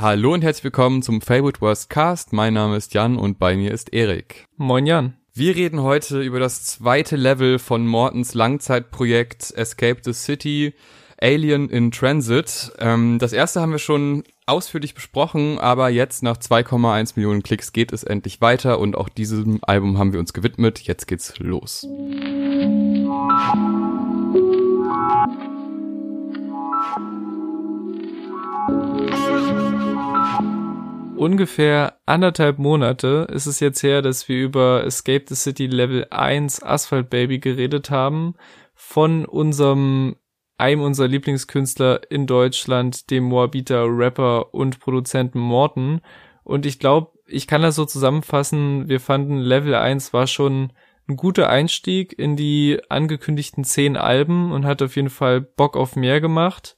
Hallo und herzlich willkommen zum Favorite Worst Cast. Mein Name ist Jan und bei mir ist Erik. Moin Jan. Wir reden heute über das zweite Level von Mortens Langzeitprojekt Escape the City, Alien in Transit. Ähm, das erste haben wir schon ausführlich besprochen, aber jetzt nach 2,1 Millionen Klicks geht es endlich weiter und auch diesem Album haben wir uns gewidmet. Jetzt geht's los. Ungefähr anderthalb Monate ist es jetzt her, dass wir über Escape the City Level 1 Asphalt Baby geredet haben. Von unserem, einem unserer Lieblingskünstler in Deutschland, dem Moabiter Rapper und Produzenten Morten. Und ich glaube, ich kann das so zusammenfassen. Wir fanden Level 1 war schon ein guter Einstieg in die angekündigten zehn Alben und hat auf jeden Fall Bock auf mehr gemacht.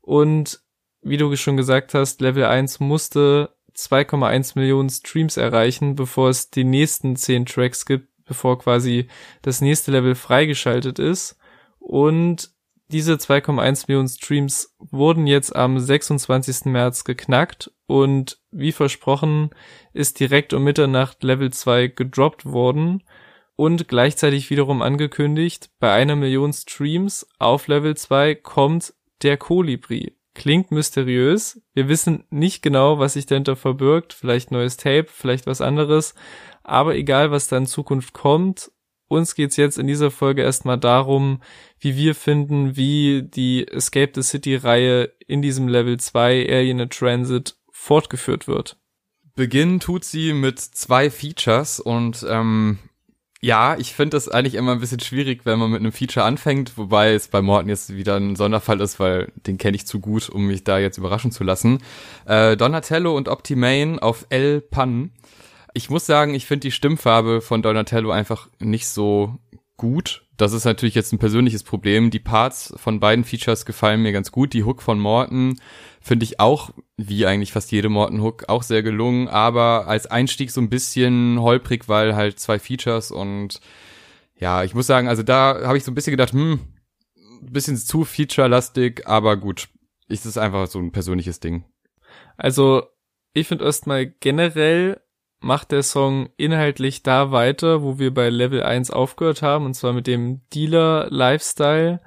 Und wie du schon gesagt hast, Level 1 musste 2,1 Millionen Streams erreichen, bevor es die nächsten 10 Tracks gibt, bevor quasi das nächste Level freigeschaltet ist. Und diese 2,1 Millionen Streams wurden jetzt am 26. März geknackt und wie versprochen ist direkt um Mitternacht Level 2 gedroppt worden und gleichzeitig wiederum angekündigt, bei einer Million Streams auf Level 2 kommt der Kolibri klingt mysteriös. Wir wissen nicht genau, was sich dahinter verbirgt. Vielleicht neues Tape, vielleicht was anderes. Aber egal, was da in Zukunft kommt, uns geht's jetzt in dieser Folge erstmal darum, wie wir finden, wie die Escape the City Reihe in diesem Level 2 Alien in Transit fortgeführt wird. Beginn tut sie mit zwei Features und ähm, ja, ich finde das eigentlich immer ein bisschen schwierig, wenn man mit einem Feature anfängt, wobei es bei Morten jetzt wieder ein Sonderfall ist, weil den kenne ich zu gut, um mich da jetzt überraschen zu lassen. Äh, Donatello und Optimane auf El Pan. Ich muss sagen, ich finde die Stimmfarbe von Donatello einfach nicht so gut. Das ist natürlich jetzt ein persönliches Problem. Die Parts von beiden Features gefallen mir ganz gut. Die Hook von Morton finde ich auch, wie eigentlich fast jede Morton Hook, auch sehr gelungen, aber als Einstieg so ein bisschen holprig, weil halt zwei Features und ja, ich muss sagen, also da habe ich so ein bisschen gedacht, hm, bisschen zu featurelastig, aber gut, ist es einfach so ein persönliches Ding. Also, ich finde erstmal generell macht der Song inhaltlich da weiter, wo wir bei Level 1 aufgehört haben, und zwar mit dem Dealer-Lifestyle.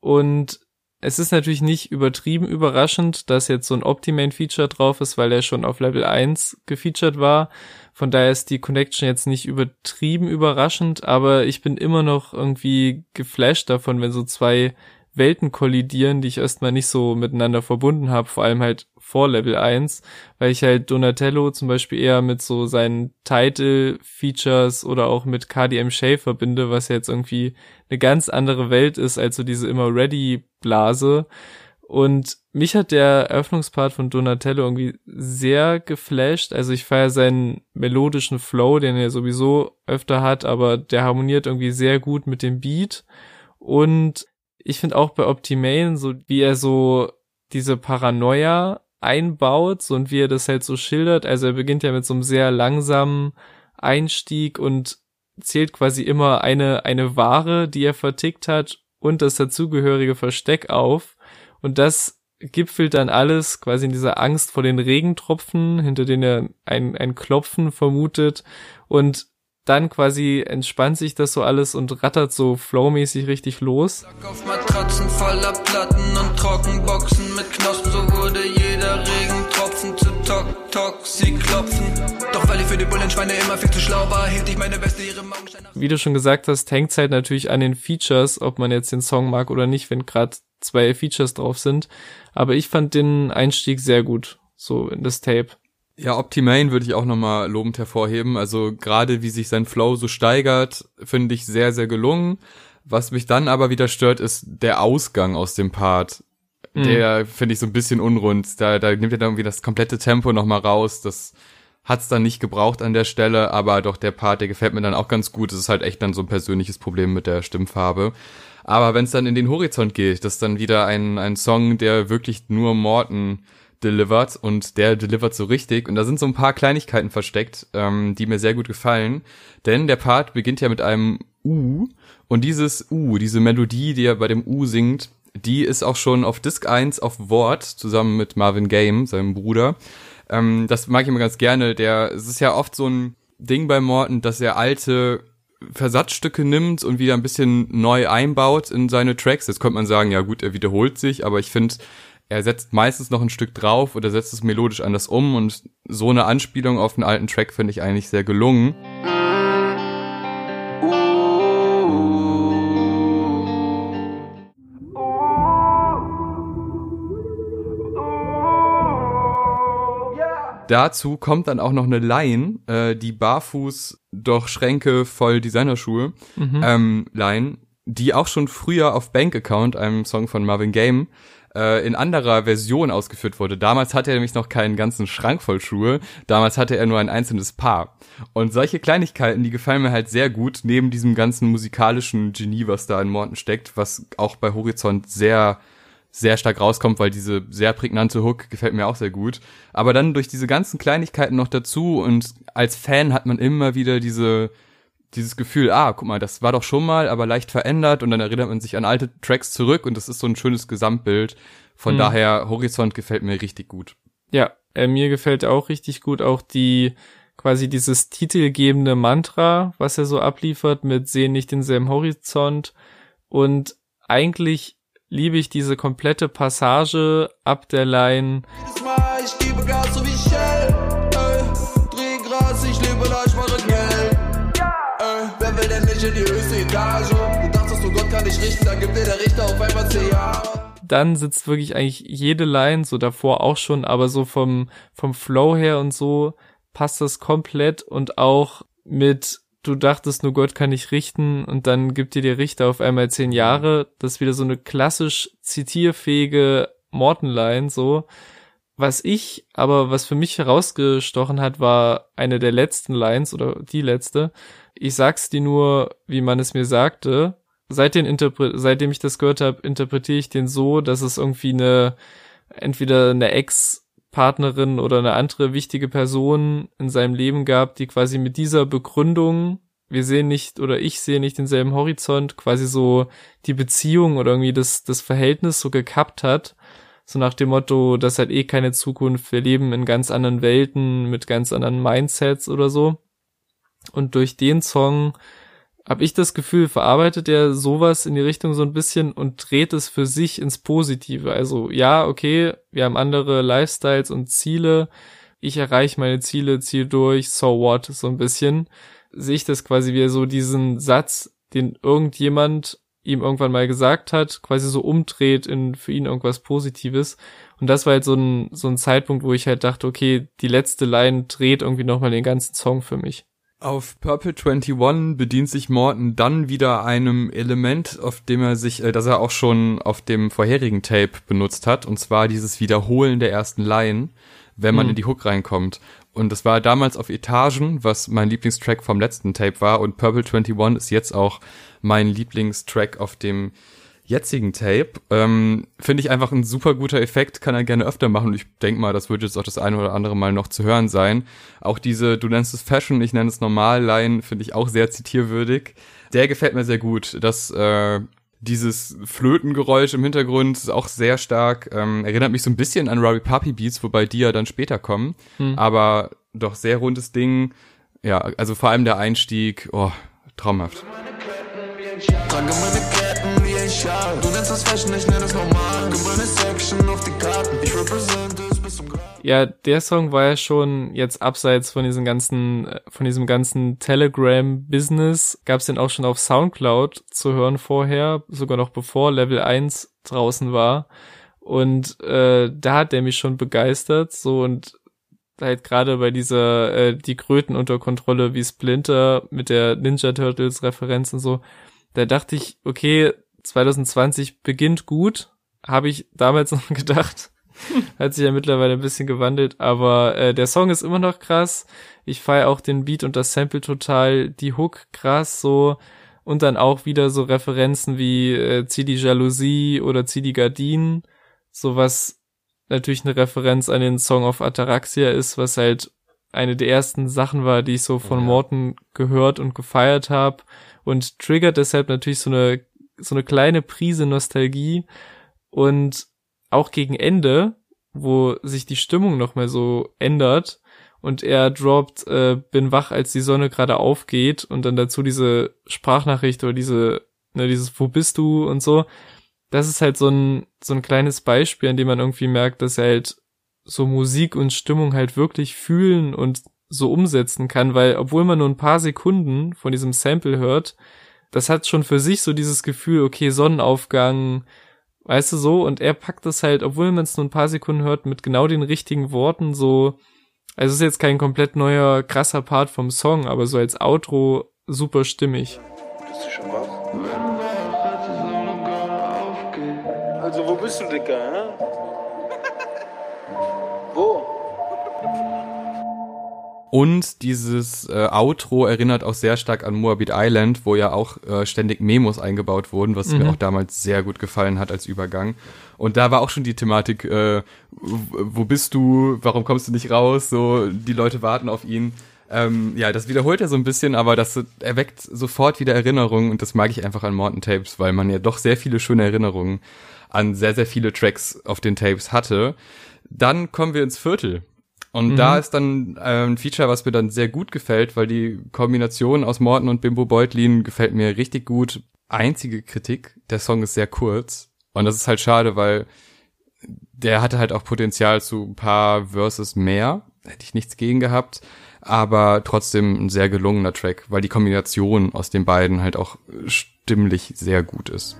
Und es ist natürlich nicht übertrieben überraschend, dass jetzt so ein Optimane-Feature drauf ist, weil er schon auf Level 1 gefeatured war. Von daher ist die Connection jetzt nicht übertrieben überraschend, aber ich bin immer noch irgendwie geflasht davon, wenn so zwei Welten kollidieren, die ich erstmal nicht so miteinander verbunden habe, vor allem halt vor Level 1, weil ich halt Donatello zum Beispiel eher mit so seinen Title-Features oder auch mit KDM Shay verbinde, was jetzt irgendwie eine ganz andere Welt ist als so diese immer Ready-Blase. Und mich hat der Eröffnungspart von Donatello irgendwie sehr geflasht. Also ich feiere seinen melodischen Flow, den er sowieso öfter hat, aber der harmoniert irgendwie sehr gut mit dem Beat. Und ich finde auch bei Optimane, so wie er so diese Paranoia einbaut so und wie er das halt so schildert. Also er beginnt ja mit so einem sehr langsamen Einstieg und zählt quasi immer eine, eine Ware, die er vertickt hat und das dazugehörige Versteck auf. Und das gipfelt dann alles quasi in dieser Angst vor den Regentropfen, hinter denen er ein, ein Klopfen vermutet. Und dann quasi entspannt sich das so alles und rattert so flowmäßig richtig los. Auf Matratzen voller Platten und Trockenboxen mit Knospen, so wurde jeder Regentropfen zu Tok Toxi klopfen. Doch weil ich für die Bullenschweine immer viel zu schlau war, hielt ich meine Weste ihre Augensteine. Wie du schon gesagt hast, hängt halt natürlich an den Features, ob man jetzt den Song mag oder nicht, wenn gerade zwei Features drauf sind. Aber ich fand den Einstieg sehr gut, so in das Tape. Ja, Optimane würde ich auch nochmal lobend hervorheben. Also gerade wie sich sein Flow so steigert, finde ich sehr, sehr gelungen. Was mich dann aber wieder stört, ist der Ausgang aus dem Part. Mhm. Der finde ich so ein bisschen unrund. Da, da nimmt er dann irgendwie das komplette Tempo nochmal raus. Das hat's dann nicht gebraucht an der Stelle, aber doch der Part, der gefällt mir dann auch ganz gut. Es ist halt echt dann so ein persönliches Problem mit der Stimmfarbe. Aber wenn es dann in den Horizont geht, das ist dann wieder ein, ein Song, der wirklich nur Morten delivert und der delivert so richtig. Und da sind so ein paar Kleinigkeiten versteckt, ähm, die mir sehr gut gefallen. Denn der Part beginnt ja mit einem U und dieses U, diese Melodie, die er bei dem U singt, Die ist auch schon auf Disc 1 auf Wort zusammen mit Marvin Game, seinem Bruder. Ähm, das mag ich immer ganz gerne. Der, es ist ja oft so ein Ding bei Morton, dass er alte Versatzstücke nimmt und wieder ein bisschen neu einbaut in seine Tracks. Jetzt könnte man sagen, ja gut, er wiederholt sich, aber ich finde, er setzt meistens noch ein Stück drauf oder setzt es melodisch anders um und so eine Anspielung auf einen alten Track finde ich eigentlich sehr gelungen. Dazu kommt dann auch noch eine Line, äh, die barfuß doch Schränke voll Designerschuhe mhm. ähm, Line, die auch schon früher auf Bank Account, einem Song von Marvin Game, äh, in anderer Version ausgeführt wurde. Damals hatte er nämlich noch keinen ganzen Schrank voll Schuhe. Damals hatte er nur ein einzelnes Paar. Und solche Kleinigkeiten, die gefallen mir halt sehr gut, neben diesem ganzen musikalischen Genie, was da in Morton steckt, was auch bei Horizont sehr sehr stark rauskommt, weil diese sehr prägnante Hook gefällt mir auch sehr gut. Aber dann durch diese ganzen Kleinigkeiten noch dazu und als Fan hat man immer wieder diese dieses Gefühl, ah, guck mal, das war doch schon mal, aber leicht verändert und dann erinnert man sich an alte Tracks zurück und das ist so ein schönes Gesamtbild. Von mhm. daher, Horizont gefällt mir richtig gut. Ja, äh, mir gefällt auch richtig gut auch die quasi dieses titelgebende Mantra, was er so abliefert mit sehen nicht denselben Horizont und eigentlich liebe ich diese komplette Passage ab der Line. Ich gebe Gas so wie Shell, Nicht in die höchste Etage? Du dachtest, du Gott kann dich richten, dann gibt dir der Richter auf einmal 10 Jahre. Dann sitzt wirklich eigentlich jede Line, so davor auch schon, aber so vom, vom Flow her und so passt das komplett und auch mit du dachtest nur Gott kann dich richten und dann gibt dir der Richter auf einmal zehn. Jahre. Das ist wieder so eine klassisch zitierfähige Mortenline, so. Was ich, aber was für mich herausgestochen hat, war eine der letzten Lines oder die letzte. Ich sag's dir nur, wie man es mir sagte. Seit den Interpre seitdem ich das gehört habe, interpretiere ich den so, dass es irgendwie eine, entweder eine Ex Partnerin oder eine andere wichtige Person in seinem Leben gab, die quasi mit dieser Begründung, wir sehen nicht oder ich sehe nicht denselben Horizont, quasi so die Beziehung oder irgendwie das, das Verhältnis so gekappt hat. So nach dem Motto, das hat eh keine Zukunft, wir leben in ganz anderen Welten mit ganz anderen Mindsets oder so. Und durch den Song habe ich das Gefühl, verarbeitet er sowas in die Richtung so ein bisschen und dreht es für sich ins Positive. Also ja, okay, wir haben andere Lifestyles und Ziele. Ich erreiche meine Ziele, ziel durch, so what, so ein bisschen. Sehe ich das quasi wie so diesen Satz, den irgendjemand ihm irgendwann mal gesagt hat, quasi so umdreht in für ihn irgendwas Positives. Und das war halt so ein, so ein Zeitpunkt, wo ich halt dachte, okay, die letzte Line dreht irgendwie nochmal den ganzen Song für mich. Auf Purple 21 bedient sich Morton dann wieder einem Element, auf dem er sich, äh, das er auch schon auf dem vorherigen Tape benutzt hat, und zwar dieses Wiederholen der ersten Line, wenn man mhm. in die Hook reinkommt. Und das war damals auf Etagen, was mein Lieblingstrack vom letzten Tape war, und Purple 21 ist jetzt auch mein Lieblingstrack auf dem jetzigen Tape. Ähm, Finde ich einfach ein super guter Effekt, kann er gerne öfter machen. Und ich denke mal, das wird jetzt auch das eine oder andere Mal noch zu hören sein. Auch diese, du nennst es Fashion, ich nenne es Normal-Line, finde ich auch sehr zitierwürdig. Der gefällt mir sehr gut. Das, äh, dieses Flötengeräusch im Hintergrund ist auch sehr stark, ähm, erinnert mich so ein bisschen an Robbie Puppy Beats, wobei die ja dann später kommen. Hm. Aber doch sehr rundes Ding. Ja, also vor allem der Einstieg, oh, traumhaft. Schal. Du nennst das Fashion, ich nenn es normal. Gemeine Section auf die Karten, ich represent es bis zum Grab. Ja, der Song war ja schon jetzt abseits von diesem ganzen, von diesem ganzen Telegram-Business. Gab's den auch schon auf Soundcloud zu hören vorher, sogar noch bevor Level 1 draußen war. Und äh, da hat der mich schon begeistert, so und halt gerade bei dieser äh, die Kröten unter Kontrolle wie Splinter mit der Ninja Turtles Referenz und so, da dachte ich, okay, 2020 beginnt gut, habe ich damals noch gedacht. Hat sich ja mittlerweile ein bisschen gewandelt, aber äh, der Song ist immer noch krass. Ich feiere auch den Beat und das Sample total, die Hook krass so und dann auch wieder so Referenzen wie äh, Zieh die Jalousie oder Zieh die Gardinen, so was natürlich eine Referenz an den Song of Ataraxia ist, was halt eine der ersten Sachen war, die ich so von ja. Morton gehört und gefeiert habe und triggert deshalb natürlich so eine so eine kleine Prise Nostalgie. Und auch gegen Ende, wo sich die Stimmung nochmal so ändert und er droppt, äh, bin wach, als die Sonne gerade aufgeht und dann dazu diese Sprachnachricht oder diese, ne, dieses Wo bist du und so. Das ist halt so ein, so ein kleines Beispiel, an dem man irgendwie merkt, dass er halt so Musik und Stimmung halt wirklich fühlen und so umsetzen kann, weil obwohl man nur ein paar Sekunden von diesem Sample hört, das hat schon für sich so dieses Gefühl, okay, Sonnenaufgang, weißt du so, und er packt das halt, obwohl man es nur ein paar Sekunden hört, mit genau den richtigen Worten so, also es ist jetzt kein komplett neuer, krasser Part vom Song, aber so als Outro super stimmig. Bist du schon wach? Also wo bist du, Dicker, hä? Wo? Und dieses äh, Outro erinnert auch sehr stark an Moabit Island, wo ja auch äh, ständig Memos eingebaut wurden, was mhm. mir auch damals sehr gut gefallen hat als Übergang. Und da war auch schon die Thematik, äh, wo bist du, warum kommst du nicht raus, so die Leute warten auf ihn. Ähm, ja, das wiederholt er so ein bisschen, aber das erweckt sofort wieder Erinnerungen und das mag ich einfach an Morton Tapes, weil man ja doch sehr viele schöne Erinnerungen an sehr, sehr viele Tracks auf den Tapes hatte. Dann kommen wir ins Viertel. Und mhm. da ist dann äh, ein Feature, was mir dann sehr gut gefällt, weil die Kombination aus Morton und Bimbo Beutlin gefällt mir richtig gut. Einzige Kritik, der Song ist sehr kurz. Und das ist halt schade, weil der hatte halt auch Potenzial zu ein paar Verses mehr. Hätte ich nichts gegen gehabt. Aber trotzdem ein sehr gelungener Track, weil die Kombination aus den beiden halt auch stimmlich sehr gut ist.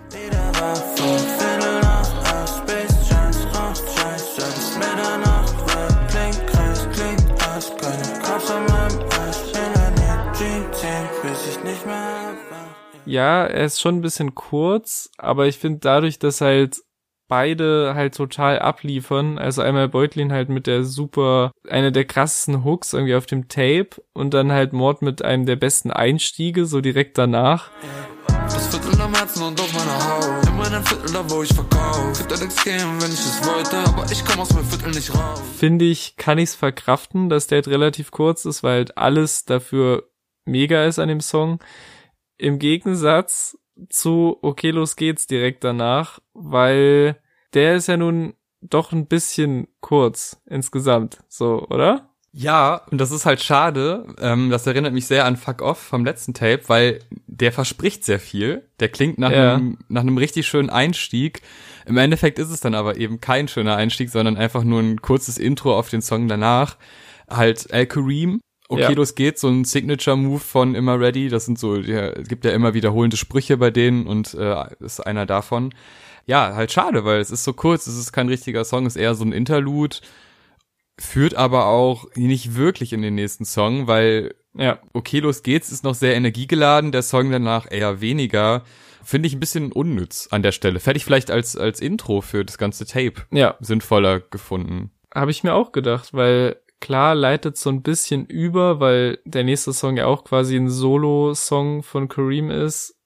Ja, er ist schon ein bisschen kurz, aber ich finde dadurch, dass halt beide halt total abliefern, also einmal Beutlin halt mit der super, einer der krassesten Hooks irgendwie auf dem Tape und dann halt Mord mit einem der besten Einstiege, so direkt danach. Das Viertel am Herzen und auf meiner Haut. In meinem Viertel, da wo ich verkaufe. Könnte nichts geben, wenn ich es wollte, aber ich komm aus meinem Viertel nicht raus. Finde ich, kann ich's verkraften, dass der halt relativ kurz ist, weil halt alles dafür mega ist an dem Song. Im Gegensatz zu Okay, los geht's direkt danach, weil der ist ja nun doch ein bisschen kurz insgesamt, so, oder? Ja, und das ist halt schade. Ähm, das erinnert mich sehr an Fuck Off vom letzten Tape, weil der verspricht sehr viel. Der klingt nach, ja. einem, nach einem richtig schönen Einstieg. Im Endeffekt ist es dann aber eben kein schöner Einstieg, sondern einfach nur ein kurzes Intro auf den Song danach. Halt Al Kareem okay, ja. los geht's, so ein Signature-Move von Immer Ready. Das sind so, ja, gibt ja immer wiederholende Sprüche bei denen und äh, ist einer davon. Ja, halt schade, weil es ist so kurz, es ist kein richtiger Song, ist eher so ein Interlude, führt aber auch nicht wirklich in den nächsten Song, weil ja, okay, los geht's, ist noch sehr energiegeladen, der Song danach eher weniger. Finde ich ein bisschen unnütz an der Stelle. Fertig vielleicht als, als Intro für das ganze Tape. Ja. Sinnvoller gefunden. Habe ich mir auch gedacht, weil klar leitet so ein bisschen über, weil der nächste Song ja auch quasi ein Solo-Song von Kareem ist.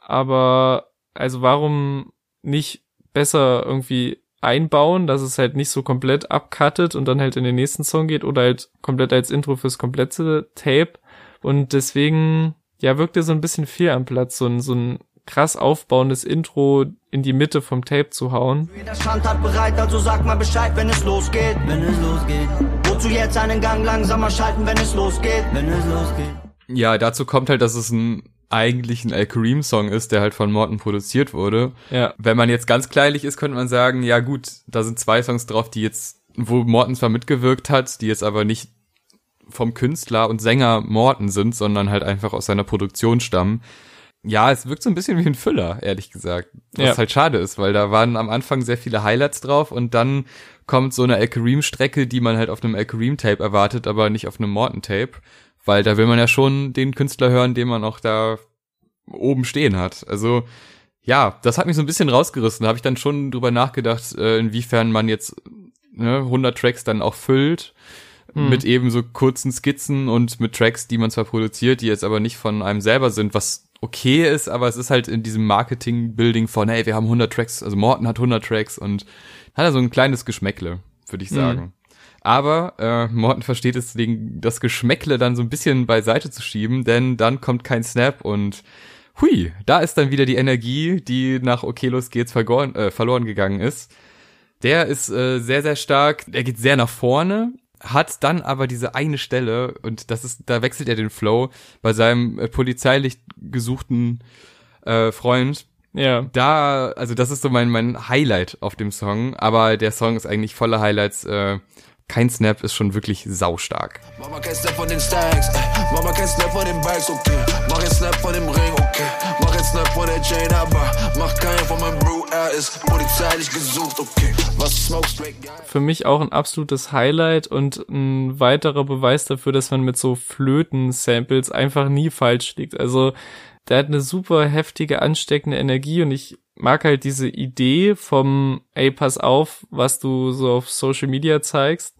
Aber also warum nicht besser irgendwie einbauen, dass es halt nicht so komplett abcuttet und dann halt in den nächsten Song geht oder halt komplett als Intro fürs komplette Tape. Und deswegen, ja, wirkt er so ein bisschen fehl am Platz, so ein, so ein krass aufbauendes Intro in die Mitte vom Tape zu hauen. Jeder Stand hat bereit, also sag mal Bescheid, wenn es losgeht. Wenn es losgeht. Wozu jetzt einen Gang langsamer schalten, wenn es losgeht? Wenn es losgeht. Ja, dazu kommt halt, dass es ein eigentlich ein Al Kareem Song ist, der halt von Morton produziert wurde. Ja. Wenn man jetzt ganz kleinlich ist, könnte man sagen, ja gut, da sind zwei Songs drauf, die jetzt, wo Morton zwar mitgewirkt hat, die jetzt aber nicht vom Künstler und Sänger Morton sind, sondern halt einfach aus seiner Produktion stammen ja, es wirkt so ein bisschen wie ein Füller, ehrlich gesagt. Was ja. halt schade ist, weil da waren am Anfang sehr viele Highlights drauf und dann kommt so eine El Kareem-Strecke, die man halt auf einem El Kareem-Tape erwartet, aber nicht auf einem Morton-Tape. Weil da will man ja schon den Künstler hören, den man auch da oben stehen hat. Also, ja, das hat mich so ein bisschen rausgerissen. Da habe ich dann schon drüber nachgedacht, äh, inwiefern man jetzt ne, 100 Tracks dann auch füllt hm. mit eben so kurzen Skizzen und mit Tracks, die man zwar produziert, die jetzt aber nicht von einem selber sind, was okay ist, aber es ist halt in diesem Marketing-Building von, hey, wir haben 100 Tracks, also Morton hat 100 Tracks und hat er so ein kleines Geschmäckle, würde ich sagen. Mhm. Aber äh, Morton versteht es, das Geschmäckle dann so ein bisschen beiseite zu schieben, denn dann kommt kein Snap und hui, da ist dann wieder die Energie, die nach Okay, los geht's verloren, äh, verloren gegangen ist. Der ist äh, sehr, sehr stark, der geht sehr nach vorne, hat dann aber diese eine Stelle und das ist, da wechselt er den Flow bei seinem äh, polizeilich gesuchten äh, Freund. Ja. Da, also das ist so mein, mein Highlight auf dem Song, aber der Song ist eigentlich voller Highlights. Äh, kein Snap ist schon wirklich saustark. Mama kein Snap von den Stacks, äh. Mama kein Snap von den Bags, okay. Mach ein Snap von dem Ring, okay. Mach ein Snap von der Chain, aber mach keinen von meinem Bro, er ist polizeilich gesucht, okay. Was smokes Für mich auch ein absolutes Highlight und ein weiterer Beweis dafür, dass man mit so Flöten-Samples einfach nie falsch liegt. Also der hat eine super heftige, ansteckende Energie und ich mag halt diese Idee vom, ey, pass auf, was du so auf Social Media zeigst.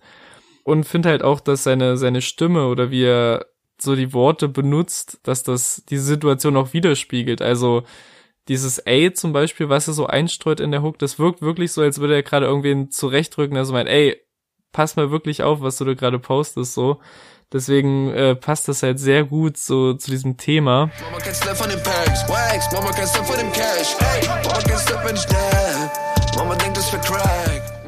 Und finde halt auch, dass seine, seine Stimme oder wie er so die Worte benutzt, dass das die Situation auch widerspiegelt. Also dieses A zum Beispiel, was er so einstreut in der Hook, das wirkt wirklich so, als würde er gerade irgendwen zurechtrücken, also meint, ey, pass mal wirklich auf, was du da gerade postest, so. Deswegen äh, passt das halt sehr gut so zu diesem Thema.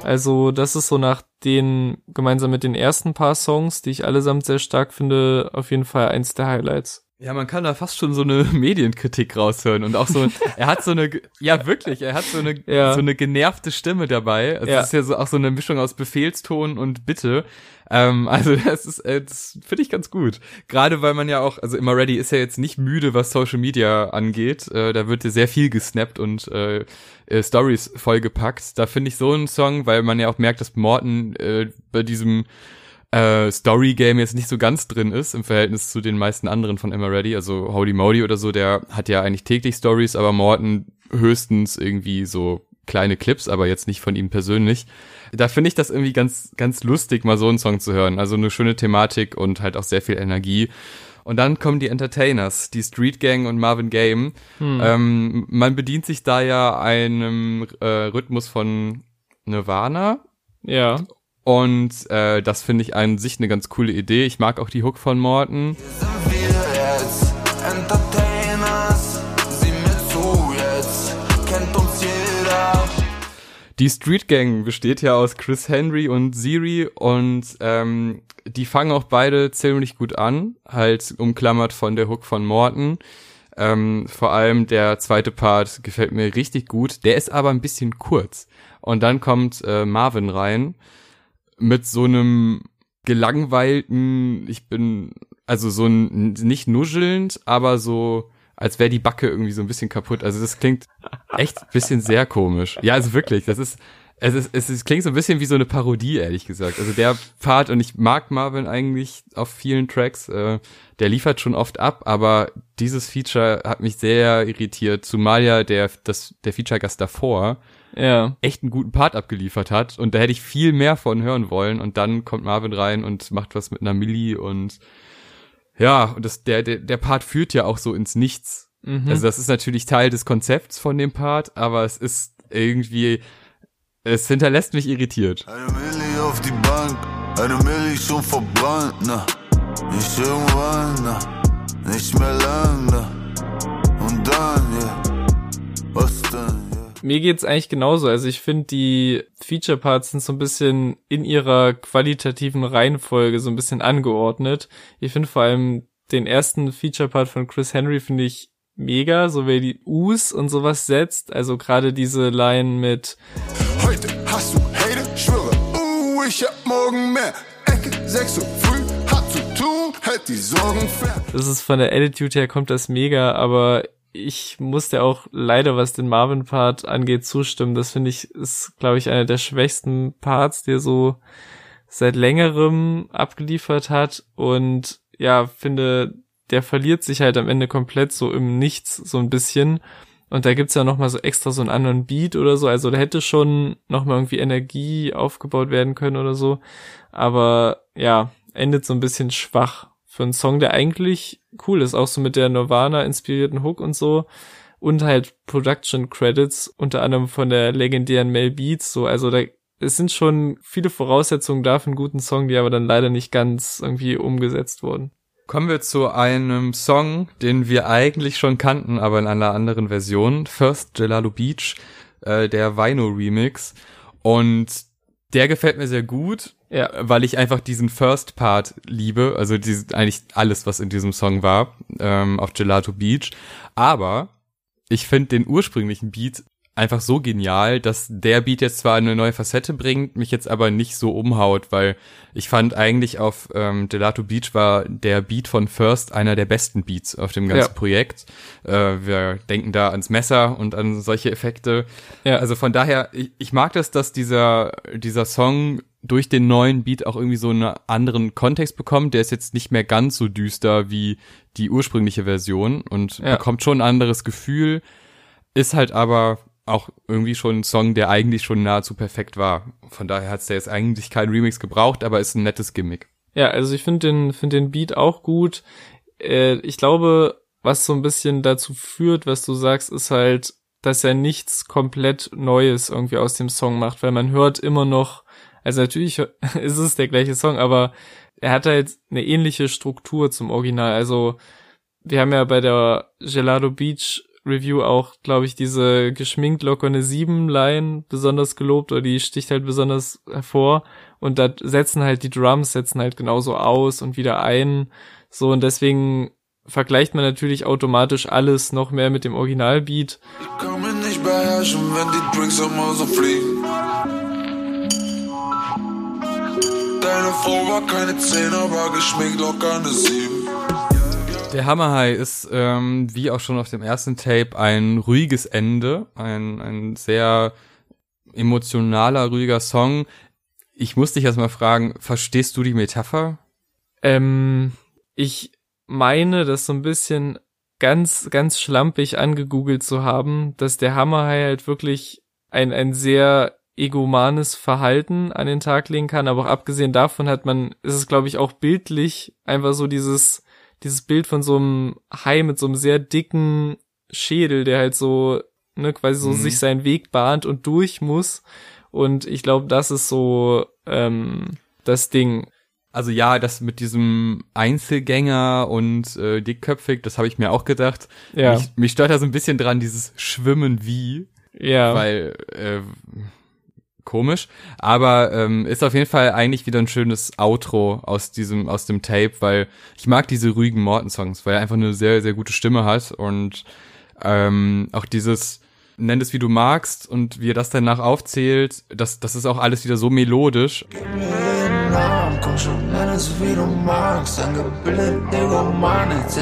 Also das ist so nach den, gemeinsam mit den ersten paar Songs, die ich allesamt sehr stark finde, auf jeden Fall eins der Highlights. Ja, man kann da fast schon so eine Medienkritik raushören und auch so, er hat so eine, ja wirklich, er hat so eine, ja. so eine genervte Stimme dabei. Also ja. ist ja so auch so eine Mischung aus Befehlston und Bitte. Ähm, also das ist, äh, das finde ich ganz gut. Gerade weil man ja auch, also immer Ready ist ja jetzt nicht müde, was Social Media angeht. Äh, da wird ja sehr viel gesnappt und äh, äh, Stories vollgepackt. Da finde ich so einen Song, weil man ja auch merkt, dass Morten äh, bei diesem äh, Story-Game jetzt nicht so ganz drin ist im Verhältnis zu den meisten anderen von Emma Ready. Also Holy Modi oder so, der hat ja eigentlich täglich Stories, aber Morton höchstens irgendwie so kleine Clips, aber jetzt nicht von ihm persönlich. Da finde ich das irgendwie ganz, ganz lustig, mal so einen Song zu hören. Also eine schöne Thematik und halt auch sehr viel Energie. Und dann kommen die Entertainers, die Street Gang und Marvin Game. Hm. Ähm, man bedient sich da ja einem äh, Rhythmus von Nirvana. Ja. Und äh, das finde ich an sich eine ganz coole Idee. Ich mag auch die Hook von Morton. Die Street Gang besteht ja aus Chris Henry und Siri und ähm, die fangen auch beide ziemlich gut an, halt umklammert von der Hook von Morton. Ähm, vor allem der zweite Part gefällt mir richtig gut. Der ist aber ein bisschen kurz. Und dann kommt äh, Marvin rein mit so einem gelangweilten, ich bin, also so ein, nicht nuschelnd, aber so, als wäre die Backe irgendwie so ein bisschen kaputt. Also das klingt echt ein bisschen sehr komisch. Ja, also wirklich, das ist, es ist, es ist, klingt so ein bisschen wie so eine Parodie, ehrlich gesagt. Also der Part, und ich mag Marvin eigentlich auf vielen Tracks, äh, der liefert schon oft ab, aber dieses Feature hat mich sehr irritiert, zumal ja der, das, der Feature-Gast davor ja. echt einen guten Part abgeliefert hat und da hätte ich viel mehr von hören wollen und dann kommt Marvin rein und macht was mit einer Millie und ja, und das, der, der, der Part führt ja auch so ins Nichts. Mhm. Also das ist natürlich Teil des Konzepts von dem Part, aber es ist irgendwie, es hinterlässt mich irritiert. Eine Millie auf die Bank, eine Millie schon verbrannt, na. Nicht irgendwann, na. Nicht mehr lang, na. Und dann, Mir geht's eigentlich genauso. Also ich finde, die Feature Parts sind so ein bisschen in ihrer qualitativen Reihenfolge so ein bisschen angeordnet. Ich finde vor allem den ersten Feature Part von Chris Henry finde ich mega, so wie die Us und sowas setzt. Also gerade diese Line mit Heute hast du Hate, schwöre, uh, ich hab morgen mehr. Ecke 6 Uhr früh, hat zu tun, hält die Sorgen fern. Das ist von der Attitude her kommt das mega, aber ich musste auch leider, was den Marvin-Part angeht, zustimmen. Das finde ich, ist, glaube ich, einer der schwächsten Parts, die er so seit längerem abgeliefert hat. Und ja, finde, der verliert sich halt am Ende komplett so im Nichts, so ein bisschen. Und da gibt's ja nochmal so extra so einen anderen Beat oder so. Also da hätte schon nochmal irgendwie Energie aufgebaut werden können oder so. Aber ja, endet so ein bisschen schwach für einen Song, der eigentlich cool ist, auch so mit der Nirvana-inspirierten Hook und so. Und halt Production Credits, unter anderem von der legendären Mel Beats, so, also da, es sind schon viele Voraussetzungen da für einen guten Song, die aber dann leider nicht ganz irgendwie umgesetzt wurden. Kommen wir zu einem Song, den wir eigentlich schon kannten, aber in einer anderen Version. First Gelato Beach, äh, der Vino Remix. Und der gefällt mir sehr gut, ja. weil ich einfach diesen First Part liebe. Also diese, eigentlich alles, was in diesem Song war, ähm, auf Gelato Beach. Aber ich finde den ursprünglichen Beat einfach so genial, dass der Beat jetzt zwar eine neue Facette bringt, mich jetzt aber nicht so umhaut, weil ich fand eigentlich auf ähm, Gelato Beach war der Beat von First einer der besten Beats auf dem ganzen ja. Projekt. Äh, wir denken da ans Messer und an solche Effekte. Ja. Also von daher, ich, ich mag das, dass dieser, dieser Song durch den neuen Beat auch irgendwie so einen anderen Kontext bekommt. Der ist jetzt nicht mehr ganz so düster wie die ursprüngliche Version und ja. bekommt schon ein anderes Gefühl, ist halt aber auch irgendwie schon ein Song, der eigentlich schon nahezu perfekt war. Von daher hat es jetzt eigentlich keinen Remix gebraucht, aber ist ein nettes Gimmick. Ja, also ich finde den, finde den Beat auch gut. Äh, ich glaube, was so ein bisschen dazu führt, was du sagst, ist halt, dass er nichts komplett Neues irgendwie aus dem Song macht, weil man hört immer noch, also natürlich ist es der gleiche Song, aber er hat halt eine ähnliche Struktur zum Original. Also wir haben ja bei der Gelado Beach Review auch, glaube ich, diese geschminkt lockerne 7 Line besonders gelobt oder die sticht halt besonders hervor und da setzen halt die Drums setzen halt genauso aus und wieder ein so und deswegen vergleicht man natürlich automatisch alles noch mehr mit dem Originalbeat. Ich kann mich nicht beherrschen, wenn die Drinks immer so fliegen. Deine Frau war keine 10, aber geschminkt locker eine 7. Der Hammer High ist, ähm, wie auch schon auf dem ersten Tape, ein ruhiges Ende, ein, ein sehr emotionaler, ruhiger Song. Ich muss dich erstmal fragen, verstehst du die Metapher? Ähm, ich meine, das so ein bisschen ganz, ganz schlampig angegoogelt zu haben, dass der Hammer High halt wirklich ein, ein sehr egomanes Verhalten an den Tag legen kann, aber auch abgesehen davon hat man, ist es glaube ich auch bildlich einfach so dieses dieses Bild von so einem Hai mit so einem sehr dicken Schädel, der halt so, ne, quasi so mhm. sich seinen Weg bahnt und durch muss. Und ich glaube, das ist so ähm, das Ding. Also ja, das mit diesem Einzelgänger und äh, dickköpfig, das habe ich mir auch gedacht. Ja. Mich, mich stört da so ein bisschen dran, dieses Schwimmen wie. Ja. Weil äh, komisch, aber ähm, ist auf jeden Fall eigentlich wieder ein schönes Outro aus diesem aus dem Tape, weil ich mag diese ruhigen Morton-Songs, weil er einfach eine sehr sehr gute Stimme hat und ähm, auch dieses nenn es wie du magst und wie er das danach aufzählt, das das ist auch alles wieder so melodisch. Komm schon, nenn es wie du magst, angebildet, Negoman, etc.,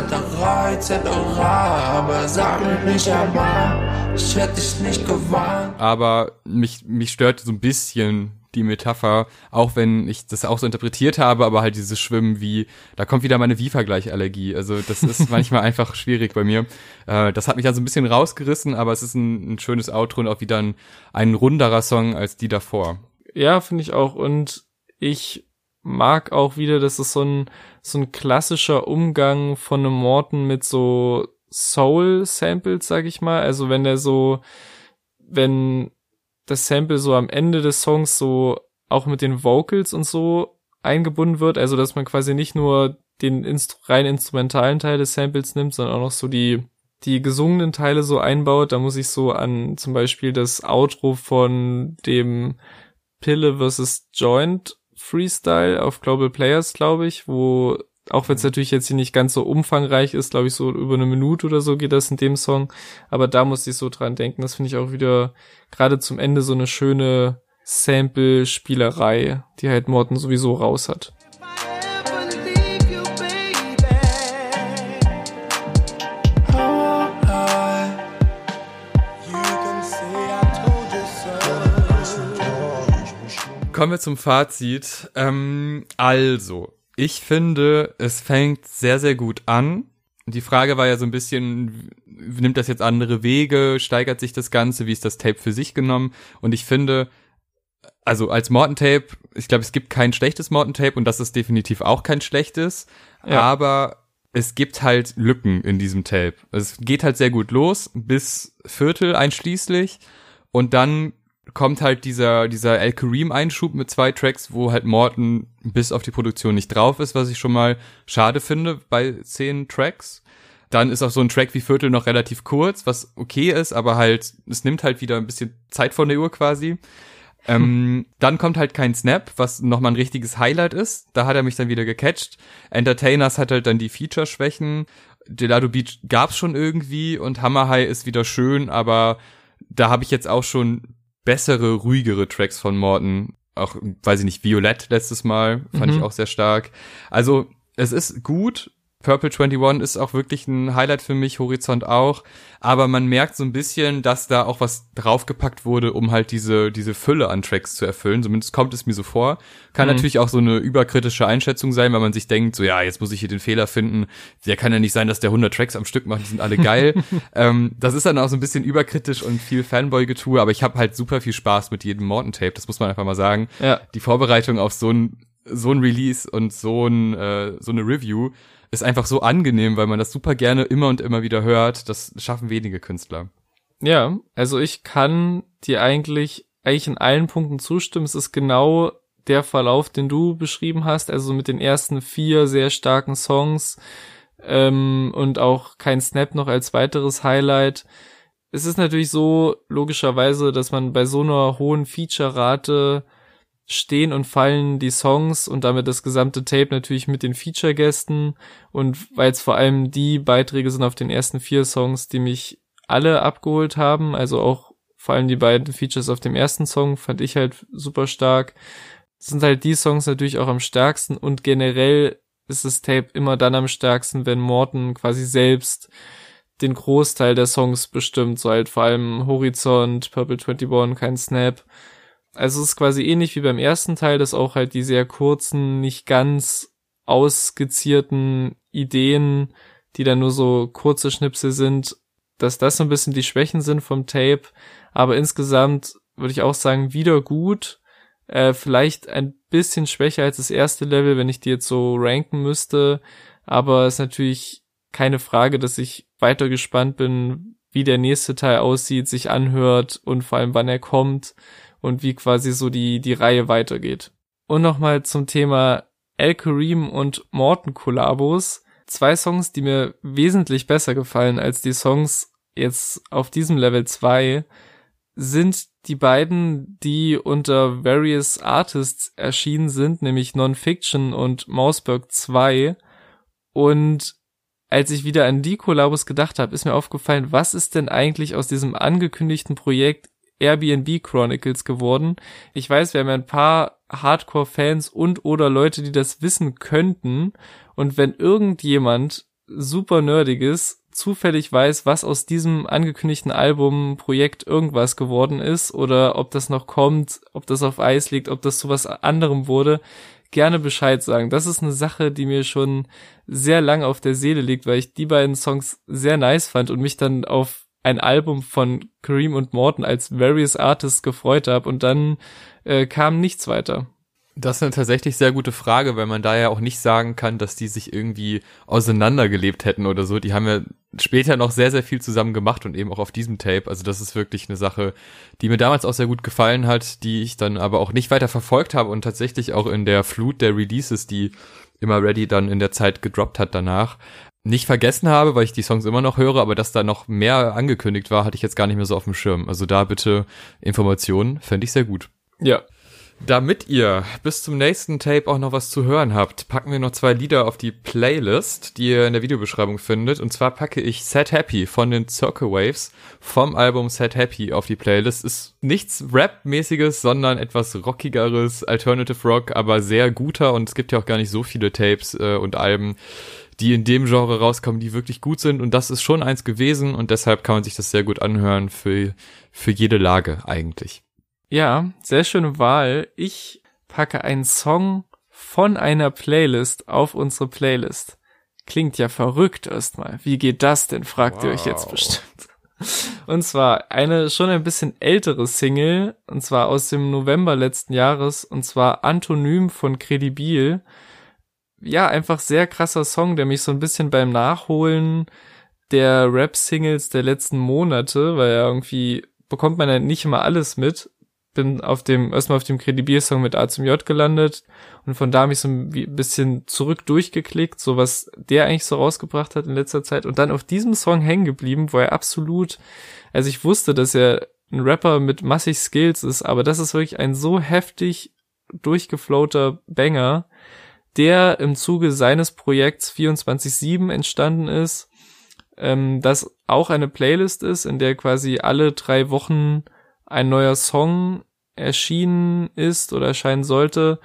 etc., aber sag mir nicht einmal, ich hätte dich nicht gewarnt. Aber mich, mich stört so ein bisschen die Metapher, auch wenn ich das auch so interpretiert habe, aber halt dieses Schwimmen wie, da kommt wieder meine Wie-Vergleich-Allergie. Also das ist manchmal einfach schwierig bei mir. Äh, das hat mich also ein bisschen rausgerissen, aber es ist ein, ein schönes Outro und auch wieder ein, ein runderer Song als die davor. Ja, finde ich auch. Und ich mag auch wieder, dass es so ein, so ein klassischer Umgang von einem Morton mit so Soul-Samples, sag ich mal. Also wenn der so, wenn das Sample so am Ende des Songs so auch mit den Vocals und so eingebunden wird, also dass man quasi nicht nur den Instru rein instrumentalen Teil des Samples nimmt, sondern auch noch so die die gesungenen Teile so einbaut. Da muss ich so an zum Beispiel das Outro von dem Pille vs. Joint Freestyle auf Global Players, glaube ich, wo auch wenn es natürlich jetzt hier nicht ganz so umfangreich ist, glaube ich, so über eine Minute oder so geht das in dem Song. Aber da muss ich so dran denken. Das finde ich auch wieder gerade zum Ende so eine schöne Sample-Spielerei, die halt Morton sowieso raus hat. Kommen wir zum Fazit. Ähm, also, ich finde, es fängt sehr, sehr gut an. Die Frage war ja so ein bisschen, nimmt das jetzt andere Wege, steigert sich das Ganze, wie ist das Tape für sich genommen? Und ich finde, also als Morton Tape, ich glaube, es gibt kein schlechtes Morton Tape und das ist definitiv auch kein schlechtes, ja. aber es gibt halt Lücken in diesem Tape. Es geht halt sehr gut los, bis Viertel einschließlich und dann kommt halt dieser, dieser El Kareem-Einschub mit zwei Tracks, wo halt Morton bis auf die Produktion nicht drauf ist, was ich schon mal schade finde bei zehn Tracks. Dann ist auch so ein Track wie Viertel noch relativ kurz, was okay ist, aber halt, es nimmt halt wieder ein bisschen Zeit von der Uhr quasi. Ähm, dann kommt halt kein Snap, was nochmal ein richtiges Highlight ist. Da hat er mich dann wieder gecatcht. Entertainers hat halt dann die Feature-Schwächen. Delado Beach gab's schon irgendwie und Hammer High ist wieder schön, aber da habe ich jetzt auch schon bessere, ruhigere Tracks von Morton. Auch, weiß ich nicht, Violett letztes Mal fand Mhm. ich auch sehr stark. Also, es ist gut. Purple 21 ist auch wirklich ein Highlight für mich, Horizont auch. Aber man merkt so ein bisschen, dass da auch was draufgepackt wurde, um halt diese, diese Fülle an Tracks zu erfüllen. Zumindest kommt es mir so vor. Kann Mhm. natürlich auch so eine überkritische Einschätzung sein, weil man sich denkt, so ja, jetzt muss ich hier den Fehler finden. Der kann ja nicht sein, dass der 100 Tracks am Stück macht, die sind alle geil. ähm, das ist dann auch so ein bisschen überkritisch und viel Fanboy-Getue, aber ich habe halt super viel Spaß mit jedem Morton-Tape, das muss man einfach mal sagen. Ja. Die Vorbereitung auf so ein, so ein Release und so ein, äh, so eine Review ist einfach so angenehm, weil man das super gerne immer und immer wieder hört. Das schaffen wenige Künstler. Ja, also ich kann dir eigentlich, eigentlich in allen Punkten zustimmen. Es ist genau der Verlauf, den du beschrieben hast, also mit den ersten vier sehr starken Songs ähm, und auch kein Snap noch als weiteres Highlight. Es ist natürlich so, logischerweise, dass man bei so einer hohen Feature-Rate stehen und fallen die Songs und damit das gesamte Tape natürlich mit den Feature-Gästen und weil es vor allem die Beiträge sind auf den ersten vier Songs, die mich alle abgeholt haben, also auch vor allem die beiden Features auf dem ersten Song fand ich halt super stark. Das sind halt die Songs natürlich auch am stärksten und generell ist das Tape immer dann am stärksten, wenn Morton quasi selbst den Großteil der Songs bestimmt, so halt vor allem Horizont, Purple 21, kein Snap. Also es ist quasi ähnlich wie beim ersten Teil, dass auch halt die sehr kurzen, nicht ganz ausskizzierten Ideen, die dann nur so kurze Schnipsel sind, dass das so ein bisschen die Schwächen sind vom Tape. Aber insgesamt würde ich auch sagen, wieder gut. Äh, vielleicht ein bisschen schwächer als das erste Level, wenn ich die jetzt so ranken müsste. Aber es ist natürlich keine Frage, dass ich weiter gespannt bin, wie der nächste Teil aussieht, sich anhört und vor allem wann er kommt und wie quasi so die, die Reihe weitergeht. Und nochmal zum Thema El Kareem und Morton Kollabos. Zwei Songs, die mir wesentlich besser gefallen als die Songs jetzt auf diesem Level 2, sind die beiden, die unter Various Artists erschienen sind, nämlich Nonfiction und Mausberg 2. Und als ich wieder an die Kollabos gedacht habe, ist mir aufgefallen, was ist denn eigentlich aus diesem angekündigten Projekt Airbnb Chronicles geworden? Ich weiß, wir haben ein paar Hardcore-Fans und oder Leute, die das wissen könnten. Und wenn irgendjemand super nerdiges zufällig weiß, was aus diesem angekündigten Album Projekt irgendwas geworden ist oder ob das noch kommt, ob das auf Eis liegt, ob das zu was anderem wurde, gerne Bescheid sagen. Das ist eine Sache, die mir schon sehr lang auf der Seele liegt, weil ich die beiden Songs sehr nice fand und mich dann auf ein Album von Kareem und Morton als Various Artists gefreut habe und dann äh, kam nichts weiter. Das ist eine tatsächlich sehr gute Frage, weil man da ja auch nicht sagen kann, dass die sich irgendwie auseinandergelebt hätten oder so. Die haben ja später noch sehr, sehr viel zusammen gemacht und eben auch auf diesem Tape. Also das ist wirklich eine Sache, die mir damals auch sehr gut gefallen hat, die ich dann aber auch nicht weiter verfolgt habe und tatsächlich auch in der Flut der Releases, die immer Ready dann in der Zeit gedroppt hat danach, nicht vergessen habe, weil ich die Songs immer noch höre, aber dass da noch mehr angekündigt war, hatte ich jetzt gar nicht mehr so auf dem Schirm. Also da bitte Informationen, fände ich sehr gut. Ja. Damit ihr bis zum nächsten Tape auch noch was zu hören habt, packen wir noch zwei Lieder auf die Playlist, die ihr in der Videobeschreibung findet. Und zwar packe ich Set Happy von den Circle Waves vom Album Set Happy auf die Playlist. Ist nichts Rap-mäßiges, sondern etwas rockigeres, Alternative Rock, aber sehr guter. Und es gibt ja auch gar nicht so viele Tapes äh, und Alben, die in dem Genre rauskommen, die wirklich gut sind. Und das ist schon eins gewesen. Und deshalb kann man sich das sehr gut anhören für, für jede Lage eigentlich. Ja, sehr schöne Wahl. Ich packe einen Song von einer Playlist auf unsere Playlist. Klingt ja verrückt erstmal. Wie geht das denn, fragt ihr euch jetzt Wow. bestimmt. Und zwar eine schon ein bisschen ältere Single, und zwar aus dem November letzten Jahres, und zwar Antonym von Credibil. Ja, einfach sehr krasser Song, der mich so ein bisschen beim Nachholen der Rap-Singles der letzten Monate, weil ja irgendwie bekommt man ja nicht immer alles mit, bin auf dem, erstmal auf dem Credibier-Song mit A zum J gelandet und von da habe ich so ein bisschen zurück durchgeklickt, so was der eigentlich so rausgebracht hat in letzter Zeit und dann auf diesem Song hängen geblieben, wo er absolut, also ich wusste, dass er ein Rapper mit massig Skills ist, aber das ist wirklich ein so heftig durchgefloater Banger, der im Zuge seines Projekts 24-7 entstanden ist, ähm, das auch eine Playlist ist, in der quasi alle drei Wochen ein neuer Song erschienen ist oder erscheinen sollte.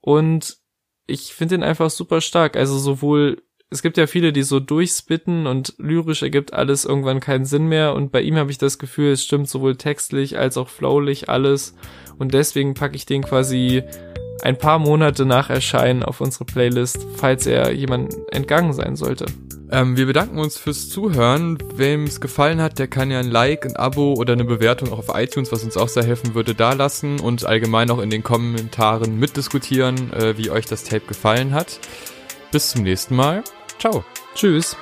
Und ich finde ihn einfach super stark. Also sowohl, es gibt ja viele, die so durchspitten und lyrisch ergibt alles irgendwann keinen Sinn mehr. Und bei ihm habe ich das Gefühl, es stimmt sowohl textlich als auch flowlich alles. Und deswegen packe ich den quasi ein paar Monate nach Erscheinen auf unsere Playlist, falls er jemand entgangen sein sollte. Ähm, wir bedanken uns fürs Zuhören. Wem es gefallen hat, der kann ja ein Like, ein Abo oder eine Bewertung auch auf iTunes, was uns auch sehr helfen würde, da lassen und allgemein auch in den Kommentaren mitdiskutieren, äh, wie euch das Tape gefallen hat. Bis zum nächsten Mal. Ciao. Tschüss.